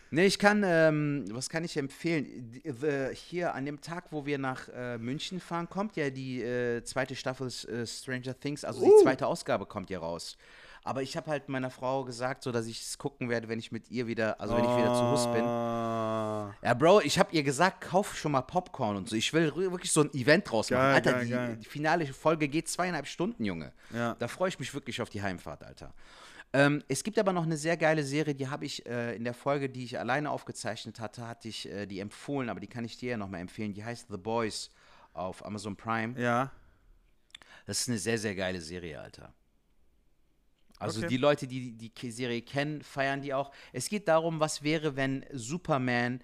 Ne, ich kann, ähm, was kann ich empfehlen? Die- äh, hier an dem Tag, wo wir nach äh, München fahren, kommt ja die äh, zweite Staffel äh, Stranger Things, also die zweite Ausgabe kommt ja raus. Aber ich habe halt meiner Frau gesagt, so dass ich es gucken werde, wenn ich mit ihr wieder, also wenn ich wieder zu Hus bin. Ja, Bro, ich habe ihr gesagt, kauf schon mal Popcorn und so. Ich will wirklich so ein Event draus machen. Geil, Alter, geil, die, geil. die finale Folge geht zweieinhalb Stunden, Junge. Ja. Da freue ich mich wirklich auf die Heimfahrt, Alter. Ähm, es gibt aber noch eine sehr geile Serie, die habe ich äh, in der Folge, die ich alleine aufgezeichnet hatte, hatte ich äh, die empfohlen, aber die kann ich dir ja nochmal empfehlen. Die heißt The Boys auf Amazon Prime. Ja, Das ist eine sehr, sehr geile Serie, Alter. Also Okay. die Leute, die die Serie kennen, feiern die auch. Es geht darum, was wäre, wenn Superman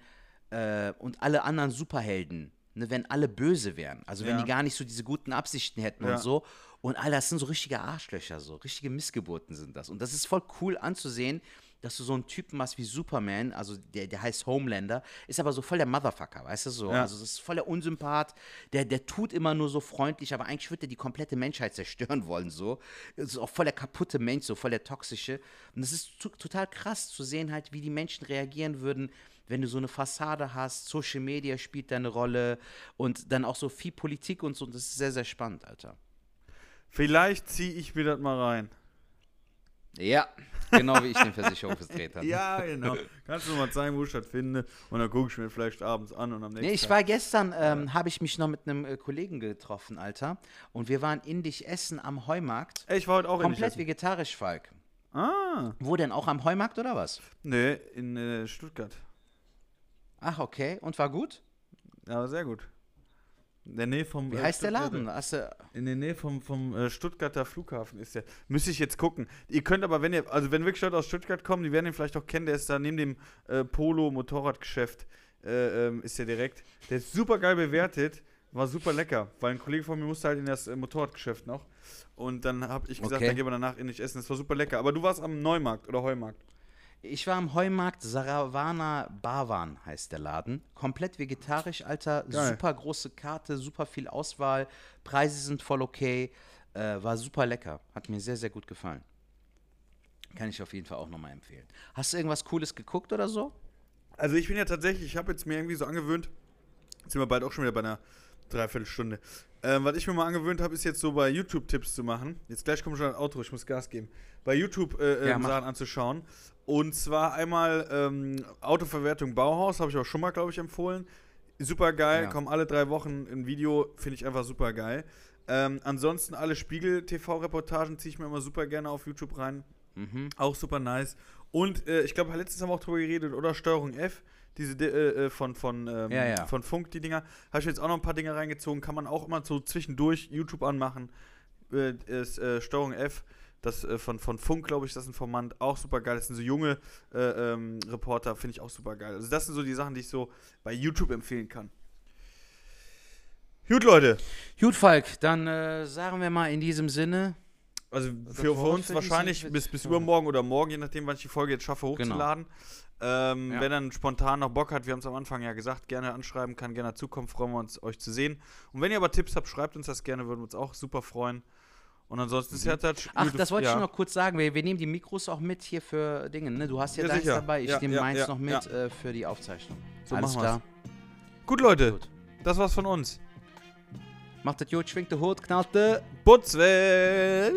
äh, und alle anderen Superhelden, ne, wenn alle böse wären. Also wenn Ja. die gar nicht so diese guten Absichten hätten Ja. und so. Und all das sind so richtige Arschlöcher, so richtige Missgeburten sind das. Und das ist voll cool anzusehen, dass du so einen Typen hast wie Superman, also der, der heißt Homelander, ist aber so voll der Motherfucker, weißt du so? Ja. Also das ist voll der Unsympath, der, der tut immer nur so freundlich, aber eigentlich würde er die komplette Menschheit zerstören wollen, so. Das ist auch voll der kaputte Mensch, so voll der toxische. Und das ist to total krass zu sehen halt, wie die Menschen reagieren würden, wenn du so eine Fassade hast, Social Media spielt da eine Rolle und dann auch so viel Politik und so. Und das ist sehr, sehr spannend, Alter. vielleicht ziehe ich mir das mal rein. Ja, genau wie ich den Versicherungsvertreter. Ja, genau. Kannst du mal zeigen, wo ich das finde und dann gucke ich mir vielleicht abends an und am nächsten Nee, ich Tag. war gestern, ähm, habe ich mich noch mit einem äh, Kollegen getroffen, Alter. Und wir waren indisch essen am Heumarkt. Ich war heute auch in Komplett Essen. vegetarisch, Falk. Ah, Wo denn? Auch am Heumarkt oder was? nee, in äh, Stuttgart. Ach, okay. Und war gut? Ja, sehr gut. In der Nähe vom. Wie äh, heißt der Laden? In der Nähe vom, vom äh, Stuttgarter Flughafen ist der. Müsste ich jetzt gucken. Ihr könnt aber, wenn ihr, also wenn wirklich Leute aus Stuttgart kommen, die werden ihn vielleicht auch kennen, der ist da neben dem äh, Polo-Motorradgeschäft, äh, ähm, ist der direkt. Der ist super geil bewertet, war super lecker, weil ein Kollege von mir musste halt in das äh, Motorradgeschäft noch. Und dann habe ich gesagt, Okay. dann gehen wir danach in nicht essen. Das war super lecker. Aber du warst am Neumarkt oder Heumarkt. Ich war am Heumarkt, Saravana Bavan heißt der Laden. Komplett vegetarisch, Alter. Geil. Super große Karte, super viel Auswahl. Preise sind voll okay. Äh, war super lecker. Hat mir sehr, sehr gut gefallen. Kann ich auf jeden Fall auch nochmal empfehlen. Hast du irgendwas Cooles geguckt oder so? Also ich bin ja tatsächlich, ich habe jetzt mir irgendwie so angewöhnt, jetzt sind wir bald auch schon wieder bei einer Dreiviertelstunde. Ähm, was ich mir mal angewöhnt habe, ist jetzt so bei YouTube Tipps zu machen. Jetzt gleich kommt schon ein Outro, ich muss Gas geben. Bei YouTube äh, Ja, ähm. Sachen anzuschauen. Und zwar einmal ähm, Autoverwertung Bauhaus, habe ich auch schon mal, glaube ich, empfohlen. Super geil, Ja. kommen alle drei Wochen ein Video, finde ich einfach super geil. Ähm, ansonsten alle Spiegel-TV-Reportagen ziehe ich mir immer super gerne auf YouTube rein. Mhm. Auch super nice. Und äh, ich glaube, letztens haben wir auch drüber geredet, oder? Steuerung F, diese äh, äh, von, von, ähm, Ja, ja. von Funk, die Dinger. Habe ich jetzt auch noch ein paar Dinge reingezogen. Kann man auch immer so zwischendurch YouTube anmachen. Äh, ist, äh, Steuerung F, das äh, von, von Funk, glaube ich, das ist ein Format. Auch super geil. Das sind so junge äh, ähm, Reporter, finde ich auch super geil. Also, das sind so die Sachen, die ich so bei YouTube empfehlen kann. Gut, Leute. Gut, Falk, dann äh, sagen wir mal in diesem Sinne. Also für, für uns wahrscheinlich bis, bis übermorgen oder morgen, je nachdem, wann ich die Folge jetzt schaffe, hochzuladen. Ähm, Ja. Wenn dann spontan noch Bock hat, wir haben es am Anfang ja gesagt, gerne anschreiben, kann gerne dazukommen, freuen wir uns, euch zu sehen. Und wenn ihr aber Tipps habt, schreibt uns das gerne, würden wir uns auch super freuen. Und ansonsten ist. Mhm. Ach, das wollte ich nur noch kurz sagen. Wir, wir nehmen die Mikros auch mit hier für Dinge. Ne? Du hast ja, Ja, deins sicher. dabei, ich Ja, nehme ja, meins ja, noch mit äh, für die Aufzeichnung. So Alles klar. Gut, Leute, Gut. das war's von uns. Macht das gut, schwingt der Hut, knallt der. Putzwell!